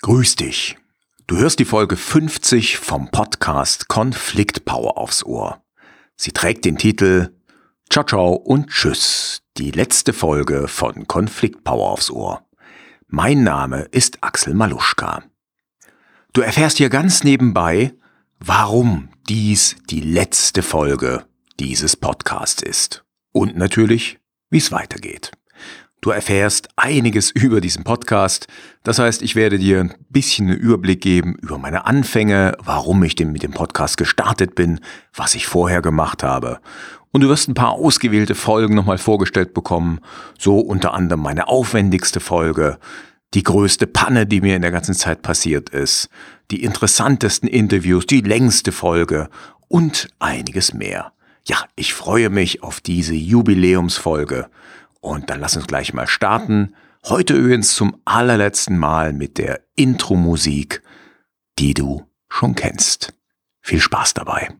Grüß dich. Du hörst die Folge 50 vom Podcast Konflikt Power aufs Ohr. Sie trägt den Titel Ciao ciao und tschüss, die letzte Folge von Konflikt Power aufs Ohr. Mein Name ist Axel Maluschka. Du erfährst hier ganz nebenbei, warum dies die letzte Folge dieses Podcasts ist. Und natürlich, wie es weitergeht. Du erfährst einiges über diesen Podcast. Das heißt, ich werde dir ein bisschen einen Überblick geben über meine Anfänge, warum ich mit dem Podcast gestartet bin, was ich vorher gemacht habe. Und du wirst ein paar ausgewählte Folgen nochmal vorgestellt bekommen. So unter anderem meine aufwendigste Folge, die größte Panne, die mir in der ganzen Zeit passiert ist, die interessantesten Interviews, die längste Folge und einiges mehr. Ja, ich freue mich auf diese Jubiläumsfolge und dann lass uns gleich mal starten. Heute übrigens zum allerletzten Mal mit der Intro-Musik, die du schon kennst. Viel Spaß dabei.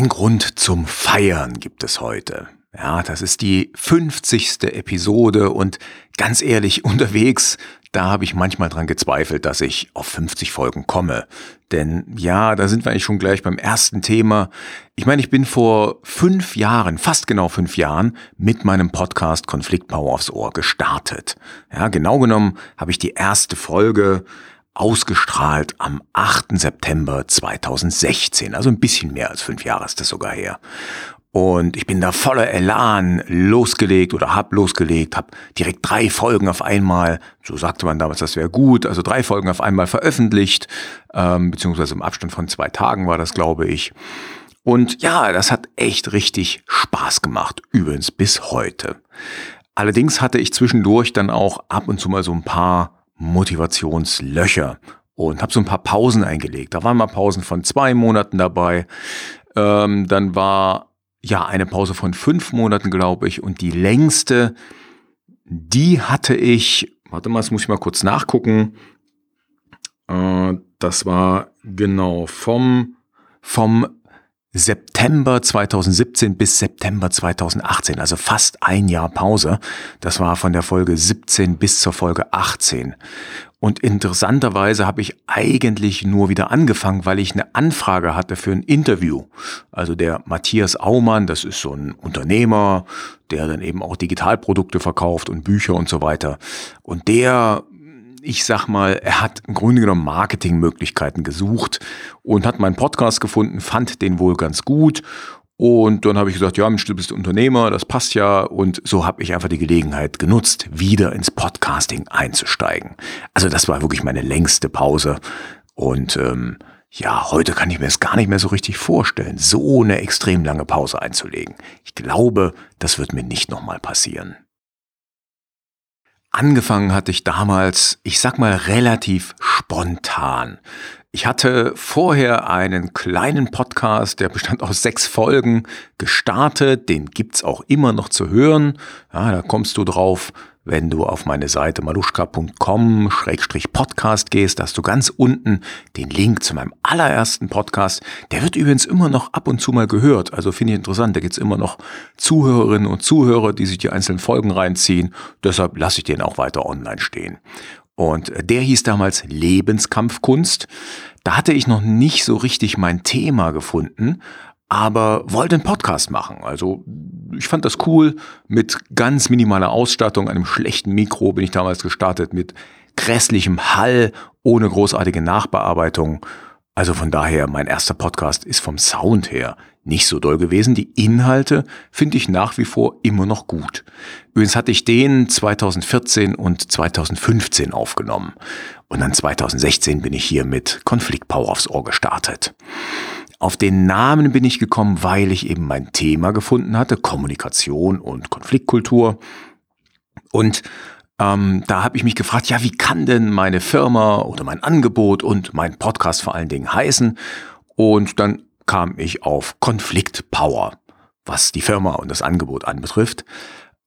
Ein Grund zum Feiern gibt es heute. Ja, das ist die 50. Episode und ganz ehrlich, unterwegs, da habe ich manchmal dran gezweifelt, dass ich auf 50 Folgen komme. Denn ja, da sind wir eigentlich schon gleich beim ersten Thema. Ich meine, ich bin vor fünf Jahren, fast genau fünf Jahren, mit meinem Podcast Konflikt Power aufs Ohr gestartet. Ja, genau genommen habe ich die erste Folge ausgestrahlt am 8. September 2016. Also ein bisschen mehr als fünf Jahre ist das sogar her. Und ich bin da voller Elan losgelegt oder hab losgelegt, hab direkt drei Folgen auf einmal, so sagte man damals, das wäre gut, also drei Folgen auf einmal veröffentlicht, ähm, beziehungsweise im Abstand von zwei Tagen war das, glaube ich. Und ja, das hat echt richtig Spaß gemacht, übrigens bis heute. Allerdings hatte ich zwischendurch dann auch ab und zu mal so ein paar Motivationslöcher und habe so ein paar Pausen eingelegt. Da waren mal Pausen von zwei Monaten dabei. Ähm, dann war ja eine Pause von fünf Monaten, glaube ich. Und die längste, die hatte ich, warte mal, das muss ich mal kurz nachgucken. Äh, das war genau vom, vom September 2017 bis September 2018, also fast ein Jahr Pause. Das war von der Folge 17 bis zur Folge 18. Und interessanterweise habe ich eigentlich nur wieder angefangen, weil ich eine Anfrage hatte für ein Interview. Also der Matthias Aumann, das ist so ein Unternehmer, der dann eben auch Digitalprodukte verkauft und Bücher und so weiter. Und der ich sag mal, er hat im Grunde genommen Marketingmöglichkeiten gesucht und hat meinen Podcast gefunden, fand den wohl ganz gut. Und dann habe ich gesagt, ja, Mensch, du bist Unternehmer, das passt ja. Und so habe ich einfach die Gelegenheit genutzt, wieder ins Podcasting einzusteigen. Also das war wirklich meine längste Pause. Und ähm, ja, heute kann ich mir es gar nicht mehr so richtig vorstellen, so eine extrem lange Pause einzulegen. Ich glaube, das wird mir nicht nochmal passieren. Angefangen hatte ich damals, ich sag mal, relativ spontan. Ich hatte vorher einen kleinen Podcast, der bestand aus sechs Folgen, gestartet. Den gibt's auch immer noch zu hören. Ja, da kommst du drauf wenn du auf meine Seite maluschka.com-podcast gehst, hast du ganz unten den Link zu meinem allerersten Podcast. Der wird übrigens immer noch ab und zu mal gehört. Also finde ich interessant. Da gibt es immer noch Zuhörerinnen und Zuhörer, die sich die einzelnen Folgen reinziehen. Deshalb lasse ich den auch weiter online stehen. Und der hieß damals Lebenskampfkunst. Da hatte ich noch nicht so richtig mein Thema gefunden, aber wollte einen Podcast machen. Also ich fand das cool. Mit ganz minimaler Ausstattung, einem schlechten Mikro bin ich damals gestartet, mit grässlichem Hall, ohne großartige Nachbearbeitung. Also von daher, mein erster Podcast ist vom Sound her nicht so doll gewesen. Die Inhalte finde ich nach wie vor immer noch gut. Übrigens hatte ich den 2014 und 2015 aufgenommen. Und dann 2016 bin ich hier mit Konfliktpower aufs Ohr gestartet. Auf den Namen bin ich gekommen, weil ich eben mein Thema gefunden hatte, Kommunikation und Konfliktkultur. Und ähm, da habe ich mich gefragt, ja, wie kann denn meine Firma oder mein Angebot und mein Podcast vor allen Dingen heißen? Und dann kam ich auf Konfliktpower, was die Firma und das Angebot anbetrifft.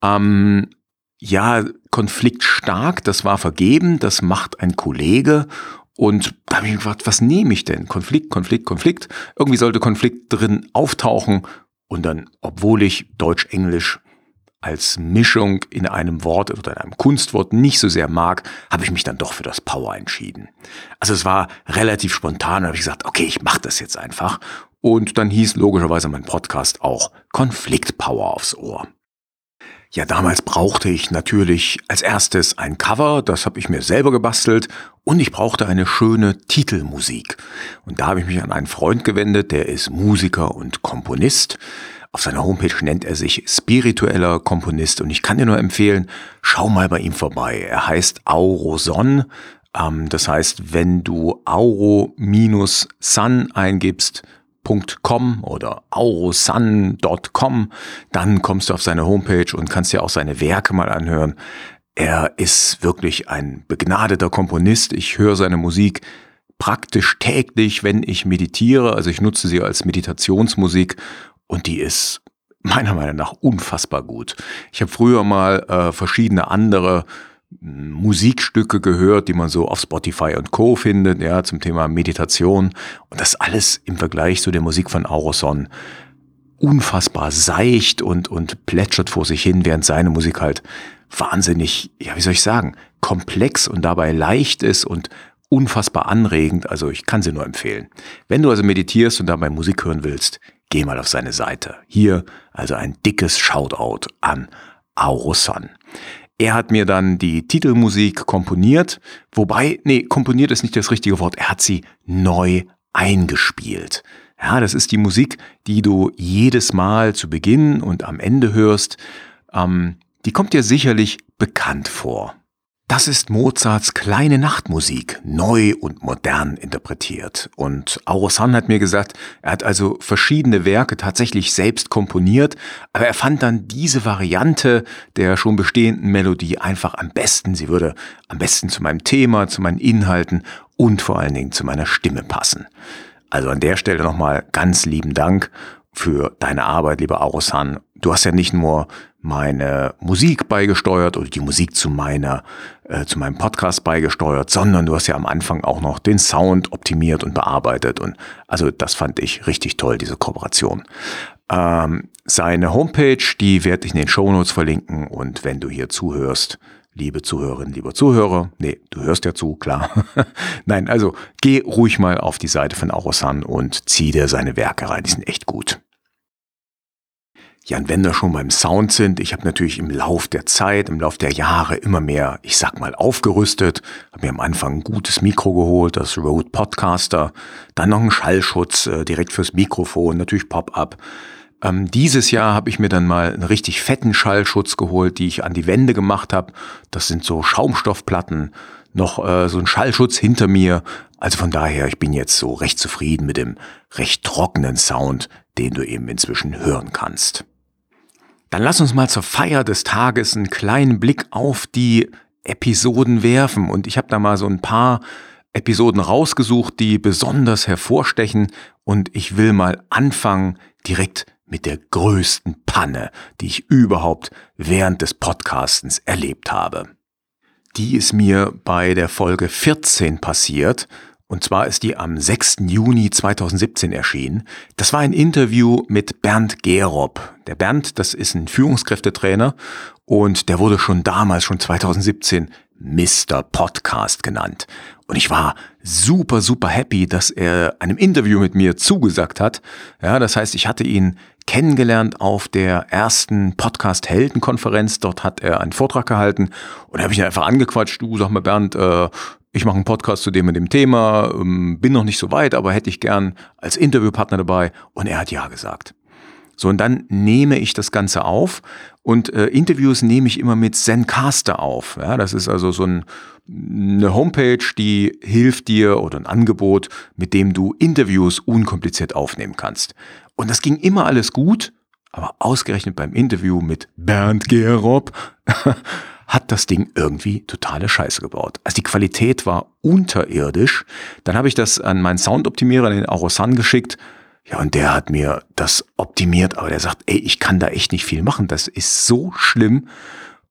Ähm, ja, konfliktstark, das war vergeben, das macht ein Kollege und da habe ich mich gefragt, was nehme ich denn? Konflikt, Konflikt, Konflikt. Irgendwie sollte Konflikt drin auftauchen. Und dann, obwohl ich Deutsch-Englisch als Mischung in einem Wort oder in einem Kunstwort nicht so sehr mag, habe ich mich dann doch für das Power entschieden. Also es war relativ spontan, habe ich gesagt, okay, ich mache das jetzt einfach. Und dann hieß logischerweise mein Podcast auch Konfliktpower aufs Ohr. Ja, damals brauchte ich natürlich als erstes ein Cover, das habe ich mir selber gebastelt und ich brauchte eine schöne Titelmusik. Und da habe ich mich an einen Freund gewendet, der ist Musiker und Komponist. Auf seiner Homepage nennt er sich spiritueller Komponist und ich kann dir nur empfehlen, schau mal bei ihm vorbei. Er heißt Auroson. Ähm, das heißt, wenn du Auro-Sun eingibst, .com oder aurosun.com, dann kommst du auf seine Homepage und kannst dir auch seine Werke mal anhören. Er ist wirklich ein begnadeter Komponist. Ich höre seine Musik praktisch täglich, wenn ich meditiere. Also ich nutze sie als Meditationsmusik und die ist meiner Meinung nach unfassbar gut. Ich habe früher mal äh, verschiedene andere Musikstücke gehört, die man so auf Spotify und Co. findet, ja, zum Thema Meditation. Und das alles im Vergleich zu der Musik von Auroson unfassbar seicht und, und plätschert vor sich hin, während seine Musik halt wahnsinnig, ja, wie soll ich sagen, komplex und dabei leicht ist und unfassbar anregend. Also ich kann sie nur empfehlen. Wenn du also meditierst und dabei Musik hören willst, geh mal auf seine Seite. Hier also ein dickes Shoutout an Auroson. Er hat mir dann die Titelmusik komponiert, wobei, nee, komponiert ist nicht das richtige Wort, er hat sie neu eingespielt. Ja, das ist die Musik, die du jedes Mal zu Beginn und am Ende hörst. Ähm, die kommt dir sicherlich bekannt vor. Das ist Mozarts kleine Nachtmusik, neu und modern interpretiert. Und Aurosan hat mir gesagt, er hat also verschiedene Werke tatsächlich selbst komponiert, aber er fand dann diese Variante der schon bestehenden Melodie einfach am besten. Sie würde am besten zu meinem Thema, zu meinen Inhalten und vor allen Dingen zu meiner Stimme passen. Also an der Stelle nochmal ganz lieben Dank für deine Arbeit, lieber Aurosan. Du hast ja nicht nur meine Musik beigesteuert oder die Musik zu meiner, äh, zu meinem Podcast beigesteuert, sondern du hast ja am Anfang auch noch den Sound optimiert und bearbeitet und also das fand ich richtig toll, diese Kooperation. Ähm, seine Homepage, die werde ich in den Shownotes verlinken und wenn du hier zuhörst, liebe Zuhörerinnen, lieber Zuhörer, nee, du hörst ja zu, klar. Nein, also geh ruhig mal auf die Seite von Aurosan und zieh dir seine Werke rein, die sind echt gut. Ja, und wenn wir schon beim Sound sind, ich habe natürlich im Lauf der Zeit, im Lauf der Jahre immer mehr, ich sag mal, aufgerüstet. Habe mir am Anfang ein gutes Mikro geholt, das Rode Podcaster, dann noch einen Schallschutz äh, direkt fürs Mikrofon, natürlich Pop-up. Ähm, dieses Jahr habe ich mir dann mal einen richtig fetten Schallschutz geholt, die ich an die Wände gemacht habe. Das sind so Schaumstoffplatten, noch äh, so ein Schallschutz hinter mir. Also von daher, ich bin jetzt so recht zufrieden mit dem recht trockenen Sound, den du eben inzwischen hören kannst. Dann lass uns mal zur Feier des Tages einen kleinen Blick auf die Episoden werfen. Und ich habe da mal so ein paar Episoden rausgesucht, die besonders hervorstechen. Und ich will mal anfangen direkt mit der größten Panne, die ich überhaupt während des Podcastens erlebt habe. Die ist mir bei der Folge 14 passiert und zwar ist die am 6. Juni 2017 erschienen. Das war ein Interview mit Bernd Gerob. Der Bernd, das ist ein Führungskräftetrainer und der wurde schon damals, schon 2017, Mr. Podcast genannt. Und ich war super, super happy, dass er einem Interview mit mir zugesagt hat. Ja, das heißt, ich hatte ihn kennengelernt auf der ersten Podcast Helden Konferenz. Dort hat er einen Vortrag gehalten und da habe ich ihn einfach angequatscht. Du sag mal Bernd, äh, ich mache einen Podcast zu dem und dem Thema, ähm, bin noch nicht so weit, aber hätte ich gern als Interviewpartner dabei. Und er hat ja gesagt. So, und dann nehme ich das Ganze auf und äh, Interviews nehme ich immer mit Zencaster auf. Ja, das ist also so ein, eine Homepage, die hilft dir oder ein Angebot, mit dem du Interviews unkompliziert aufnehmen kannst. Und das ging immer alles gut, aber ausgerechnet beim Interview mit Bernd Gerob hat das Ding irgendwie totale Scheiße gebaut. Also die Qualität war unterirdisch. Dann habe ich das an meinen Soundoptimierer, den Arosan, geschickt ja, und der hat mir das optimiert, aber der sagt, ey, ich kann da echt nicht viel machen. Das ist so schlimm.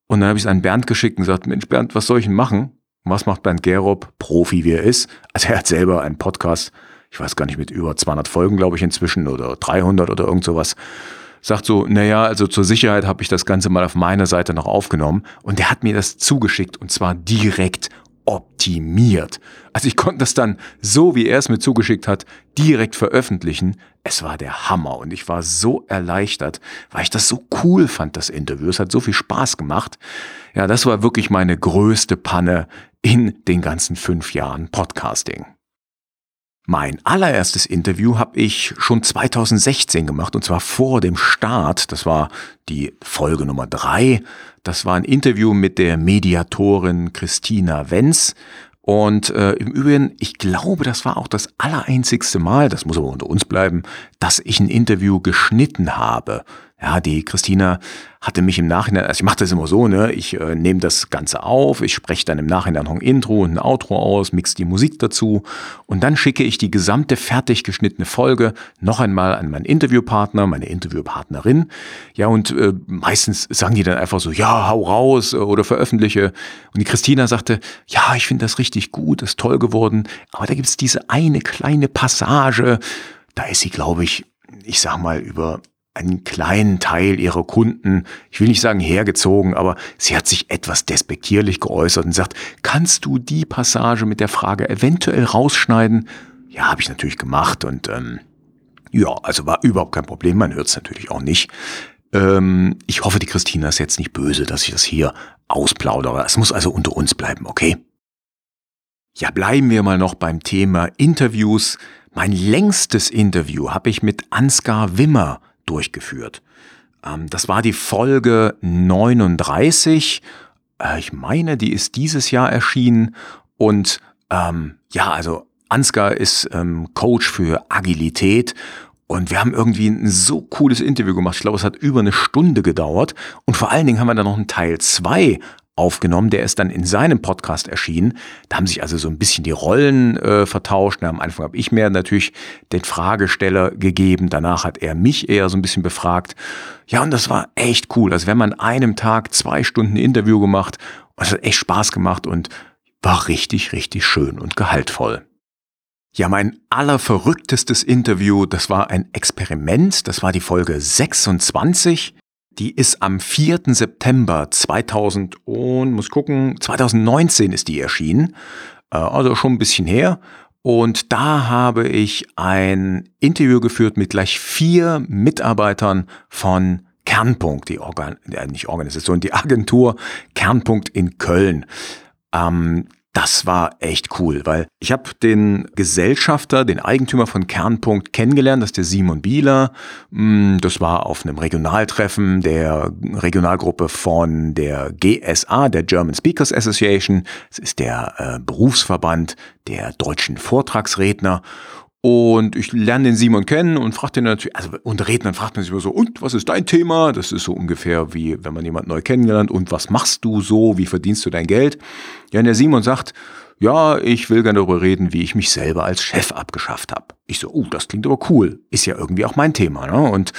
Und dann habe ich es an Bernd geschickt und gesagt, Mensch, Bernd, was soll ich denn machen? Und was macht Bernd Gerob, Profi wie er ist? Also er hat selber einen Podcast, ich weiß gar nicht, mit über 200 Folgen, glaube ich, inzwischen oder 300 oder irgend sowas. Sagt so, naja, also zur Sicherheit habe ich das Ganze mal auf meiner Seite noch aufgenommen. Und der hat mir das zugeschickt und zwar direkt optimiert. Also ich konnte das dann so, wie er es mir zugeschickt hat, direkt veröffentlichen. Es war der Hammer und ich war so erleichtert, weil ich das so cool fand, das Interview. Es hat so viel Spaß gemacht. Ja, das war wirklich meine größte Panne in den ganzen fünf Jahren Podcasting. Mein allererstes Interview habe ich schon 2016 gemacht und zwar vor dem Start. Das war die Folge Nummer drei. Das war ein Interview mit der Mediatorin Christina Wenz. Und äh, im Übrigen, ich glaube, das war auch das allereinzigste Mal, das muss aber unter uns bleiben, dass ich ein Interview geschnitten habe. Ja, die Christina hatte mich im Nachhinein, also ich mache das immer so, ne, ich äh, nehme das Ganze auf, ich spreche dann im Nachhinein noch ein Intro und ein Outro aus, mix die Musik dazu und dann schicke ich die gesamte fertig geschnittene Folge noch einmal an meinen Interviewpartner, meine Interviewpartnerin. Ja, und äh, meistens sagen die dann einfach so, ja, hau raus äh, oder veröffentliche. Und die Christina sagte, ja, ich finde das richtig gut, ist toll geworden, aber da gibt's diese eine kleine Passage, da ist sie, glaube ich, ich sag mal, über einen kleinen Teil ihrer Kunden, ich will nicht sagen hergezogen, aber sie hat sich etwas despektierlich geäußert und sagt, kannst du die Passage mit der Frage eventuell rausschneiden? Ja, habe ich natürlich gemacht und ähm, ja, also war überhaupt kein Problem, man hört es natürlich auch nicht. Ähm, ich hoffe, die Christina ist jetzt nicht böse, dass ich das hier ausplaudere. Es muss also unter uns bleiben, okay? Ja, bleiben wir mal noch beim Thema Interviews. Mein längstes Interview habe ich mit Ansgar Wimmer durchgeführt. Ähm, das war die Folge 39. Äh, ich meine, die ist dieses Jahr erschienen. Und ähm, ja, also Ansgar ist ähm, Coach für Agilität und wir haben irgendwie ein so cooles Interview gemacht. Ich glaube, es hat über eine Stunde gedauert. Und vor allen Dingen haben wir dann noch einen Teil 2 aufgenommen, der ist dann in seinem Podcast erschienen. Da haben sich also so ein bisschen die Rollen äh, vertauscht. Am Anfang habe ich mir natürlich den Fragesteller gegeben, danach hat er mich eher so ein bisschen befragt. Ja, und das war echt cool. Also wir haben an einem Tag zwei Stunden Interview gemacht es hat echt Spaß gemacht und war richtig, richtig schön und gehaltvoll. Ja, mein allerverrücktestes Interview, das war ein Experiment, das war die Folge 26. Die ist am 4. September 2000 und muss gucken, 2019 ist die erschienen, äh, also schon ein bisschen her. Und da habe ich ein Interview geführt mit gleich vier Mitarbeitern von Kernpunkt, die Organ äh, nicht Organisation, die Agentur Kernpunkt in Köln. Ähm, das war echt cool, weil ich habe den Gesellschafter, den Eigentümer von Kernpunkt kennengelernt, das ist der Simon Bieler. Mm, das war auf einem Regionaltreffen der Regionalgruppe von der GSA, der German Speakers Association. Das ist der äh, Berufsverband der deutschen Vortragsredner. Und ich lerne den Simon kennen und frage den natürlich, also unter Rednern fragt man sich immer so, und was ist dein Thema? Das ist so ungefähr wie, wenn man jemand neu kennengelernt, und was machst du so? Wie verdienst du dein Geld? Ja, und der Simon sagt, ja, ich will gerne darüber reden, wie ich mich selber als Chef abgeschafft habe. Ich so, oh, das klingt aber cool. Ist ja irgendwie auch mein Thema. Ne? Und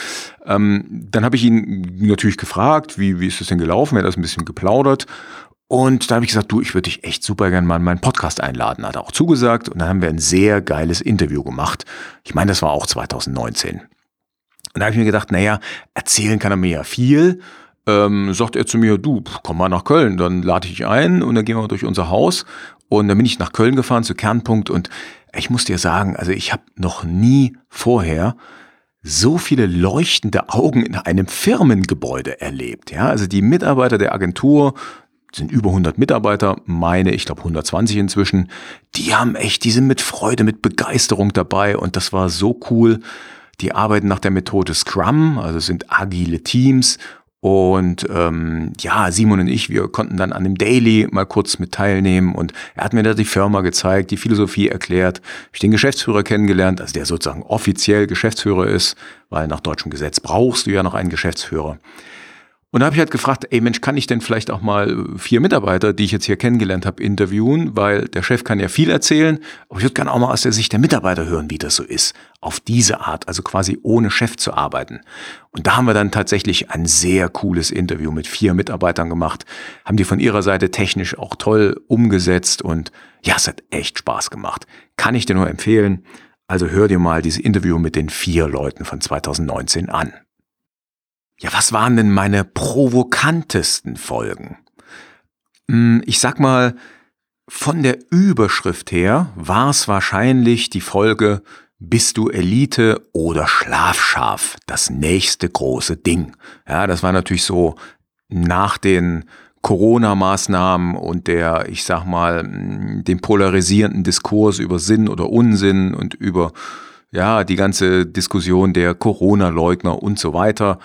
ähm, dann habe ich ihn natürlich gefragt, wie, wie ist das denn gelaufen? Er hat das ein bisschen geplaudert. Und da habe ich gesagt, du, ich würde dich echt super gerne mal in meinen Podcast einladen. Hat er auch zugesagt und dann haben wir ein sehr geiles Interview gemacht. Ich meine, das war auch 2019. Und da habe ich mir gedacht, naja, erzählen kann er mir ja viel. Ähm, sagt er zu mir, du, komm mal nach Köln, dann lade ich dich ein und dann gehen wir durch unser Haus. Und dann bin ich nach Köln gefahren zu Kernpunkt und ich muss dir sagen, also ich habe noch nie vorher so viele leuchtende Augen in einem Firmengebäude erlebt. Ja, also die Mitarbeiter der Agentur, sind über 100 Mitarbeiter, meine, ich glaube 120 inzwischen. Die haben echt, die sind mit Freude, mit Begeisterung dabei und das war so cool. Die arbeiten nach der Methode Scrum, also sind agile Teams und ähm, ja, Simon und ich, wir konnten dann an dem Daily mal kurz mit teilnehmen und er hat mir da die Firma gezeigt, die Philosophie erklärt. Ich den Geschäftsführer kennengelernt, also der sozusagen offiziell Geschäftsführer ist, weil nach deutschem Gesetz brauchst du ja noch einen Geschäftsführer. Und da habe ich halt gefragt, ey Mensch, kann ich denn vielleicht auch mal vier Mitarbeiter, die ich jetzt hier kennengelernt habe, interviewen? Weil der Chef kann ja viel erzählen, aber ich würde gerne auch mal aus der Sicht der Mitarbeiter hören, wie das so ist. Auf diese Art, also quasi ohne Chef zu arbeiten. Und da haben wir dann tatsächlich ein sehr cooles Interview mit vier Mitarbeitern gemacht, haben die von ihrer Seite technisch auch toll umgesetzt und ja, es hat echt Spaß gemacht. Kann ich dir nur empfehlen. Also hör dir mal dieses Interview mit den vier Leuten von 2019 an. Ja, was waren denn meine provokantesten Folgen? Hm, ich sag mal, von der Überschrift her war es wahrscheinlich die Folge Bist du Elite oder Schlafschaf? Das nächste große Ding. Ja, das war natürlich so nach den Corona-Maßnahmen und der, ich sag mal, hm, dem polarisierenden Diskurs über Sinn oder Unsinn und über ja, die ganze Diskussion der Corona-Leugner und so weiter.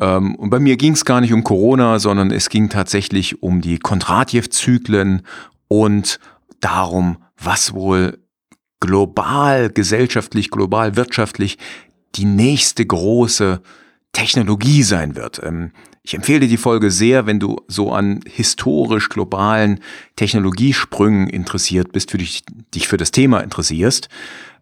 Ähm, und bei mir ging es gar nicht um Corona, sondern es ging tatsächlich um die Kondratjew-Zyklen und darum, was wohl global, gesellschaftlich, global, wirtschaftlich die nächste große Technologie sein wird. Ähm, ich empfehle dir die Folge sehr, wenn du so an historisch globalen Technologiesprüngen interessiert bist, für dich, dich für das Thema interessierst.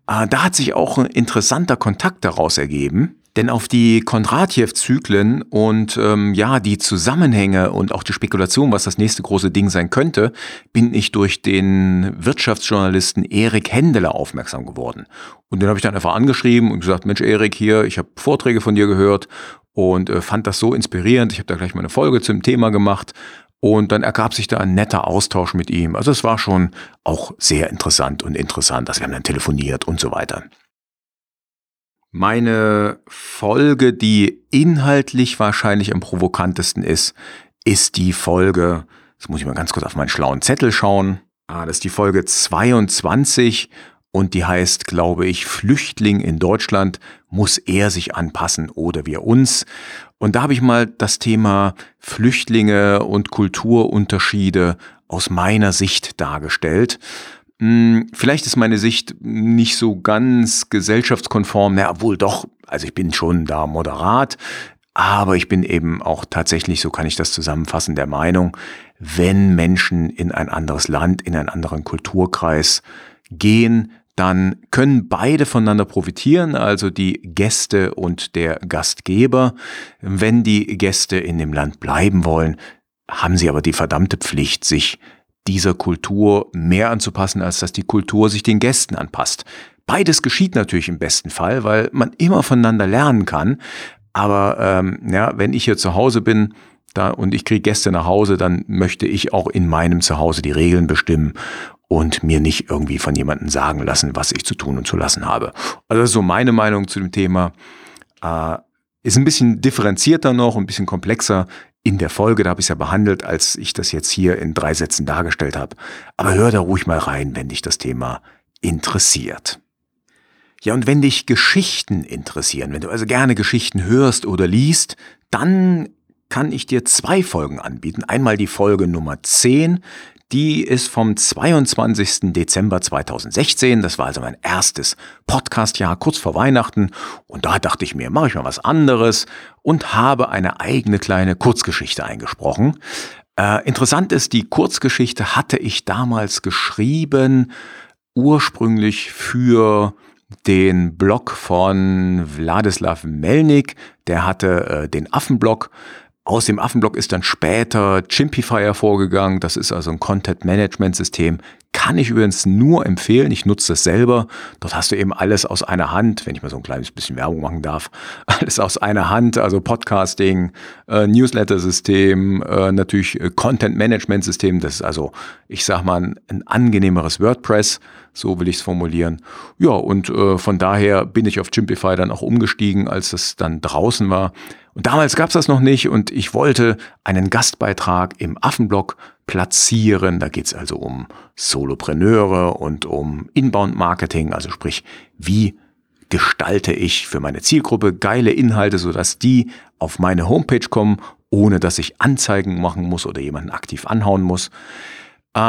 Äh, da hat sich auch ein interessanter Kontakt daraus ergeben. Denn auf die Kondratjew-Zyklen und ähm, ja, die Zusammenhänge und auch die Spekulation, was das nächste große Ding sein könnte, bin ich durch den Wirtschaftsjournalisten Erik Händeler aufmerksam geworden. Und den habe ich dann einfach angeschrieben und gesagt, Mensch Erik hier, ich habe Vorträge von dir gehört und äh, fand das so inspirierend. Ich habe da gleich mal eine Folge zum Thema gemacht und dann ergab sich da ein netter Austausch mit ihm. Also es war schon auch sehr interessant und interessant, dass wir haben dann telefoniert und so weiter. Meine Folge, die inhaltlich wahrscheinlich am provokantesten ist, ist die Folge, jetzt muss ich mal ganz kurz auf meinen schlauen Zettel schauen. Ah, das ist die Folge 22 und die heißt, glaube ich, Flüchtling in Deutschland, muss er sich anpassen oder wir uns? Und da habe ich mal das Thema Flüchtlinge und Kulturunterschiede aus meiner Sicht dargestellt. Hm, vielleicht ist meine Sicht nicht so ganz gesellschaftskonform, na, wohl doch, also ich bin schon da moderat, aber ich bin eben auch tatsächlich, so kann ich das zusammenfassen, der Meinung, wenn Menschen in ein anderes Land, in einen anderen Kulturkreis gehen, dann können beide voneinander profitieren, also die Gäste und der Gastgeber. Wenn die Gäste in dem Land bleiben wollen, haben sie aber die verdammte Pflicht, sich dieser Kultur mehr anzupassen, als dass die Kultur sich den Gästen anpasst. Beides geschieht natürlich im besten Fall, weil man immer voneinander lernen kann. Aber ähm, ja, wenn ich hier zu Hause bin da, und ich kriege Gäste nach Hause, dann möchte ich auch in meinem Zuhause die Regeln bestimmen und mir nicht irgendwie von jemandem sagen lassen, was ich zu tun und zu lassen habe. Also das ist so meine Meinung zu dem Thema. Äh, ist ein bisschen differenzierter noch, ein bisschen komplexer in der Folge, da habe ich es ja behandelt, als ich das jetzt hier in drei Sätzen dargestellt habe. Aber hör da ruhig mal rein, wenn dich das Thema interessiert. Ja, und wenn dich Geschichten interessieren, wenn du also gerne Geschichten hörst oder liest, dann kann ich dir zwei Folgen anbieten. Einmal die Folge Nummer 10, die ist vom 22. Dezember 2016. Das war also mein erstes Podcast-Jahr kurz vor Weihnachten. Und da dachte ich mir, mache ich mal was anderes und habe eine eigene kleine Kurzgeschichte eingesprochen. Äh, interessant ist, die Kurzgeschichte hatte ich damals geschrieben, ursprünglich für den Blog von Wladislav Melnik. Der hatte äh, den Affenblog aus dem Affenblock ist dann später Chimpify vorgegangen. Das ist also ein Content-Management-System. Kann ich übrigens nur empfehlen. Ich nutze das selber. Dort hast du eben alles aus einer Hand, wenn ich mal so ein kleines bisschen Werbung machen darf. Alles aus einer Hand, also Podcasting, äh, Newsletter-System, äh, natürlich äh, Content-Management-System. Das ist also, ich sag mal, ein, ein angenehmeres WordPress. So will ich es formulieren. Ja, und äh, von daher bin ich auf Chimpify dann auch umgestiegen, als es dann draußen war Und damals gab es das noch nicht und ich wollte einen Gastbeitrag im Affenblog platzieren. Da geht es also um Solopreneure und um Inbound-Marketing, also sprich, wie gestalte ich für meine Zielgruppe geile Inhalte, sodass die auf meine Homepage kommen, ohne dass ich Anzeigen machen muss oder jemanden aktiv anhauen muss. Äh,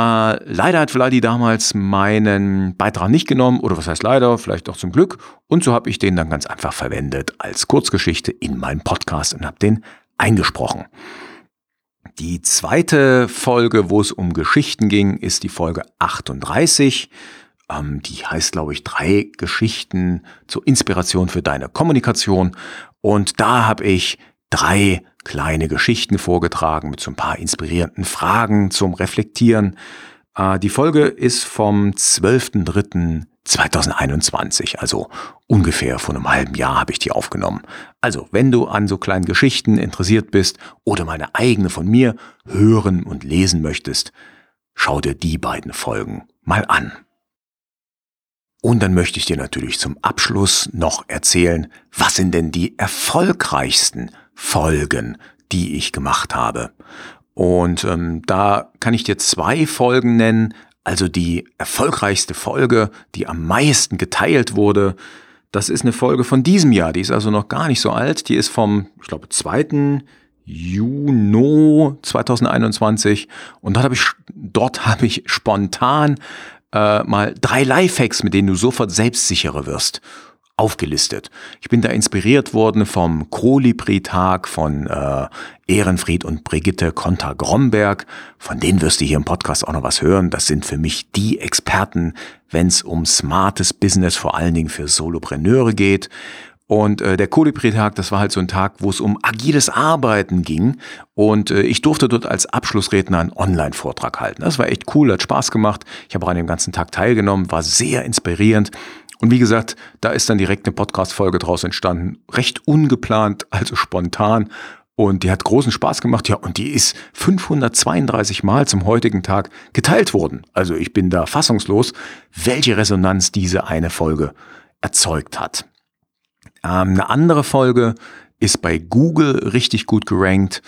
leider hat Vladi damals meinen Beitrag nicht genommen, oder was heißt leider, vielleicht auch zum Glück. Und so habe ich den dann ganz einfach verwendet als Kurzgeschichte in meinem Podcast und habe den eingesprochen. Die zweite Folge, wo es um Geschichten ging, ist die Folge 38. Ähm, die heißt, glaube ich, drei Geschichten zur Inspiration für deine Kommunikation. Und da habe ich drei kleine Geschichten vorgetragen mit so ein paar inspirierenden Fragen zum Reflektieren. Äh, die Folge ist vom 12.03.2021, also ungefähr vor einem halben Jahr habe ich die aufgenommen. Also, wenn du an so kleinen Geschichten interessiert bist oder meine eigene von mir hören und lesen möchtest, schau dir die beiden Folgen mal an. Und dann möchte ich dir natürlich zum Abschluss noch erzählen, was sind denn die erfolgreichsten Folgen, die ich gemacht habe. Und ähm, da kann ich dir zwei Folgen nennen. Also die erfolgreichste Folge, die am meisten geteilt wurde, das ist eine Folge von diesem Jahr. Die ist also noch gar nicht so alt. Die ist vom, ich glaube, 2. Juni 2021. Und dort habe ich, dort habe ich spontan äh, mal drei Lifehacks, mit denen du sofort selbstsicherer wirst aufgelistet. Ich bin da inspiriert worden vom Kolibri-Tag von äh, Ehrenfried und Brigitte Konter-Gromberg. Von denen wirst du hier im Podcast auch noch was hören. Das sind für mich die Experten, wenn es um smartes Business, vor allen Dingen für Solopreneure geht. Und äh, der Kolibri-Tag, das war halt so ein Tag, wo es um agiles Arbeiten ging. Und äh, ich durfte dort als Abschlussredner einen Online-Vortrag halten. Das war echt cool, hat Spaß gemacht. Ich habe an dem ganzen Tag teilgenommen, war sehr inspirierend. Und wie gesagt, da ist dann direkt eine Podcast-Folge draus entstanden. Recht ungeplant, also spontan. Und die hat großen Spaß gemacht. Ja, und die ist 532 Mal zum heutigen Tag geteilt worden. Also ich bin da fassungslos, welche Resonanz diese eine Folge erzeugt hat. Ähm, eine andere Folge ist bei Google richtig gut gerankt.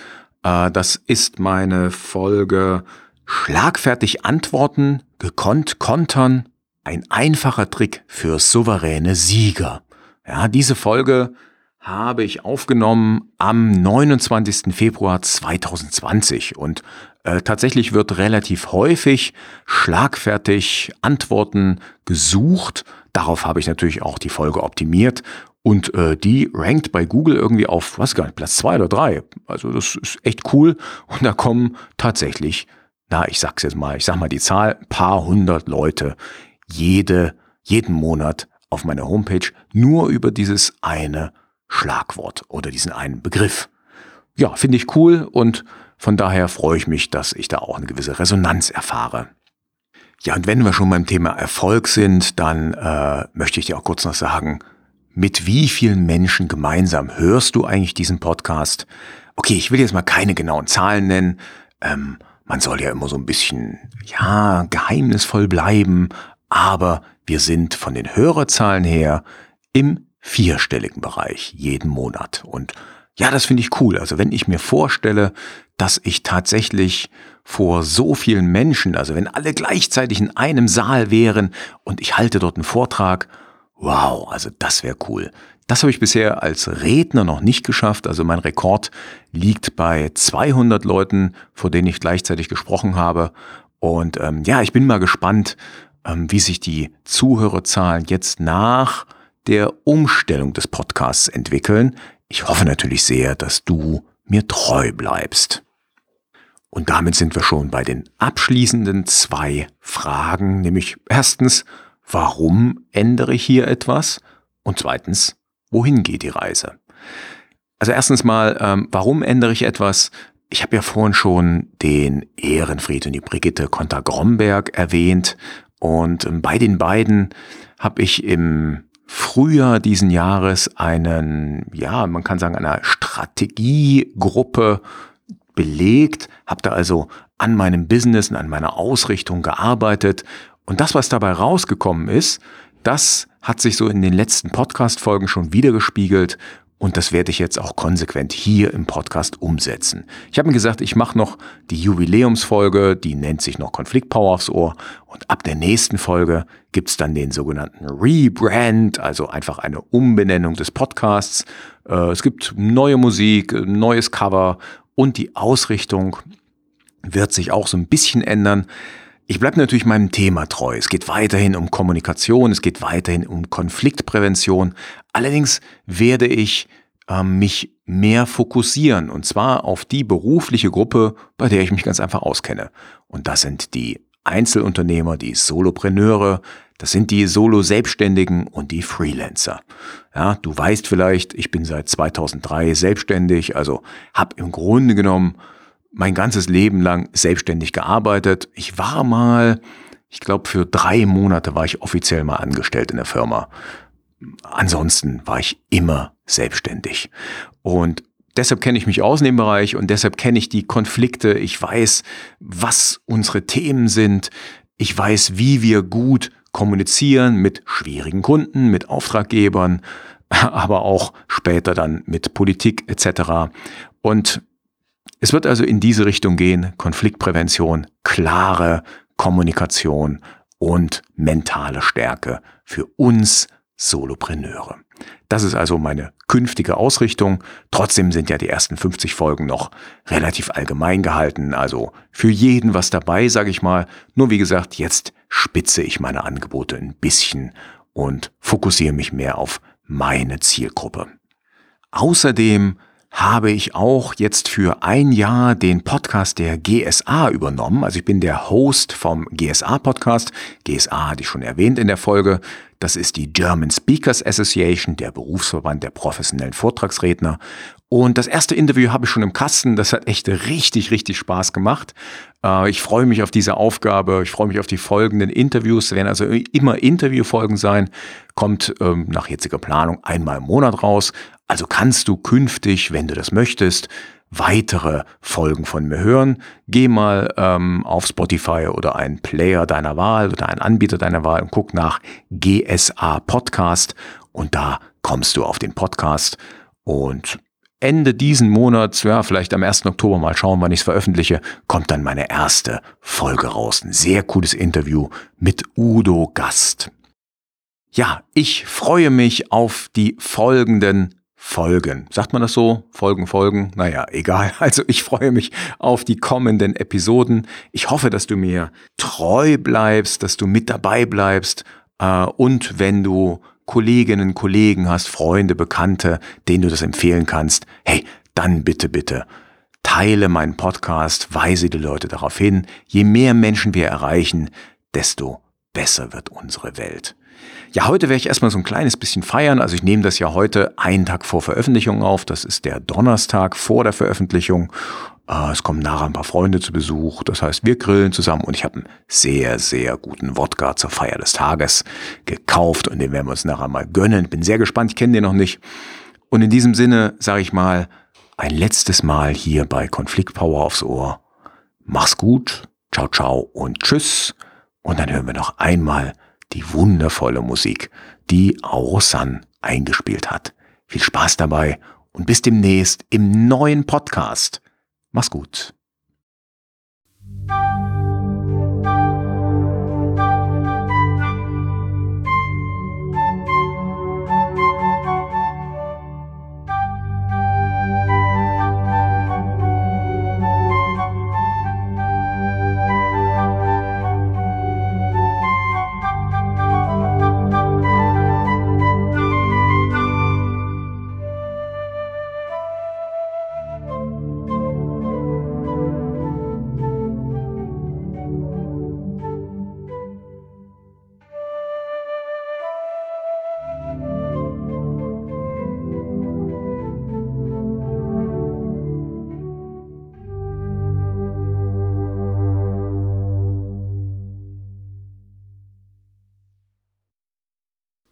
Äh, das ist meine Folge Schlagfertig antworten, gekonnt kontern ein einfacher Trick für souveräne Sieger. Ja, diese Folge habe ich aufgenommen am 29. Februar 2020 und äh, tatsächlich wird relativ häufig schlagfertig Antworten gesucht. Darauf habe ich natürlich auch die Folge optimiert und äh, die rankt bei Google irgendwie auf, was gar nicht, Platz zwei oder drei. Also das ist echt cool und da kommen tatsächlich, na, ich sag's jetzt mal, ich sag mal die Zahl, paar hundert Leute jede, jeden Monat auf meiner Homepage nur über dieses eine Schlagwort oder diesen einen Begriff. Ja, finde ich cool und von daher freue ich mich, dass ich da auch eine gewisse Resonanz erfahre. Ja, und wenn wir schon beim Thema Erfolg sind, dann äh, möchte ich dir auch kurz noch sagen, mit wie vielen Menschen gemeinsam hörst du eigentlich diesen Podcast? Okay, ich will jetzt mal keine genauen Zahlen nennen. Ähm, man soll ja immer so ein bisschen, ja, geheimnisvoll bleiben, aber wir sind von den Hörerzahlen her im vierstelligen Bereich jeden Monat. Und ja, das finde ich cool. Also wenn ich mir vorstelle, dass ich tatsächlich vor so vielen Menschen, also wenn alle gleichzeitig in einem Saal wären und ich halte dort einen Vortrag, wow, also das wäre cool. Das habe ich bisher als Redner noch nicht geschafft. Also mein Rekord liegt bei 200 Leuten, vor denen ich gleichzeitig gesprochen habe. Und ähm, ja, ich bin mal gespannt, wie sich die Zuhörerzahlen jetzt nach der Umstellung des Podcasts entwickeln. Ich hoffe natürlich sehr, dass du mir treu bleibst. Und damit sind wir schon bei den abschließenden zwei Fragen, nämlich erstens, warum ändere ich hier etwas? Und zweitens, wohin geht die Reise? Also erstens mal, ähm, warum ändere ich etwas? Ich habe ja vorhin schon den Ehrenfried und die Brigitte Konter-Gromberg erwähnt und ähm, bei den beiden habe ich im Frühjahr diesen Jahres einen, ja, man kann sagen, einer Strategiegruppe belegt, habe da also an meinem Business und an meiner Ausrichtung gearbeitet. Und das, was dabei rausgekommen ist, das hat sich so in den letzten Podcast-Folgen schon wiedergespiegelt. Und das werde ich jetzt auch konsequent hier im Podcast umsetzen. Ich habe mir gesagt, ich mache noch die Jubiläumsfolge, die nennt sich noch Konflikt Power aufs Ohr. Und ab der nächsten Folge gibt's dann den sogenannten Rebrand, also einfach eine Umbenennung des Podcasts. Äh, es gibt neue Musik, neues Cover und die Ausrichtung wird sich auch so ein bisschen ändern. Ich bleibe natürlich meinem Thema treu. Es geht weiterhin um Kommunikation, es geht weiterhin um Konfliktprävention. Allerdings werde ich äh, mich mehr fokussieren und zwar auf die berufliche Gruppe, bei der ich mich ganz einfach auskenne. Und das sind die Einzelunternehmer, die Solopreneure, das sind die Solo-Selbstständigen und die Freelancer. Ja, du weißt vielleicht, ich bin seit 2003 selbstständig, also habe im Grunde genommen mein ganzes Leben lang selbstständig gearbeitet. Ich war mal, ich glaube, für drei Monate war ich offiziell mal angestellt in der Firma. Ansonsten war ich immer selbstständig. Und deshalb kenne ich mich aus in dem Bereich und deshalb kenne ich die Konflikte. Ich weiß, was unsere Themen sind. Ich weiß, wie wir gut kommunizieren mit schwierigen Kunden, mit Auftraggebern, aber auch später dann mit Politik etc. Und es wird also in diese Richtung gehen, Konfliktprävention, klare Kommunikation und mentale Stärke für uns Solopreneure. Das ist also meine künftige Ausrichtung. Trotzdem sind ja die ersten 50 Folgen noch relativ allgemein gehalten, also für jeden was dabei, sage ich mal. Nur wie gesagt, jetzt spitze ich meine Angebote ein bisschen und fokussiere mich mehr auf meine Zielgruppe. Außerdem habe ich auch jetzt für ein Jahr den Podcast der GSA übernommen. Also ich bin der Host vom GSA Podcast. GSA hatte ich schon erwähnt in der Folge. Das ist die German Speakers Association, der Berufsverband der professionellen Vortragsredner. Und das erste Interview habe ich schon im Kasten. Das hat echt richtig, richtig Spaß gemacht. Äh, ich freue mich auf diese Aufgabe. Ich freue mich auf die folgenden Interviews. Es werden also immer Interviewfolgen sein. Kommt ähm, nach jetziger Planung einmal im Monat raus. Also kannst du künftig, wenn du das möchtest, weitere Folgen von mir hören. Geh mal ähm, auf Spotify oder einen Player deiner Wahl oder einen Anbieter deiner Wahl und guck nach GSA Podcast und da kommst du auf den Podcast und Ende diesen Monats, ja, vielleicht am 1. Oktober mal schauen, wann ich es veröffentliche, kommt dann meine erste Folge raus. Ein sehr cooles Interview mit Udo Gast. Ja, ich freue mich auf die folgenden Folgen. Sagt man das so? Folgen, Folgen? Naja, egal. Also ich freue mich auf die kommenden Episoden. Ich hoffe, dass du mir treu bleibst, dass du mit dabei bleibst äh, und wenn du Kolleginnen, Kollegen hast, Freunde, Bekannte, denen du das empfehlen kannst, hey, dann bitte, bitte, teile meinen Podcast, weise die Leute darauf hin. Je mehr Menschen wir erreichen, desto besser wird unsere Welt. Ja, heute werde ich erstmal so ein kleines bisschen feiern. Also ich nehme das ja heute einen Tag vor Veröffentlichung auf. Das ist der Donnerstag vor der Veröffentlichung. Äh, es kommen nachher ein paar Freunde zu Besuch. Das heißt, wir grillen zusammen und ich habe einen sehr, sehr guten Wodka zur Feier des Tages gekauft und den werden wir uns nachher mal gönnen. Bin sehr gespannt, ich kenne den noch nicht. Und in diesem Sinne sage ich mal, ein letztes Mal hier bei Konflikt Power aufs Ohr. Mach's gut, ciao, ciao und tschüss. Und dann hören wir noch einmal die wundervolle Musik, die Aosan eingespielt hat. Viel Spaß dabei und bis demnächst im neuen Podcast. Mach's gut.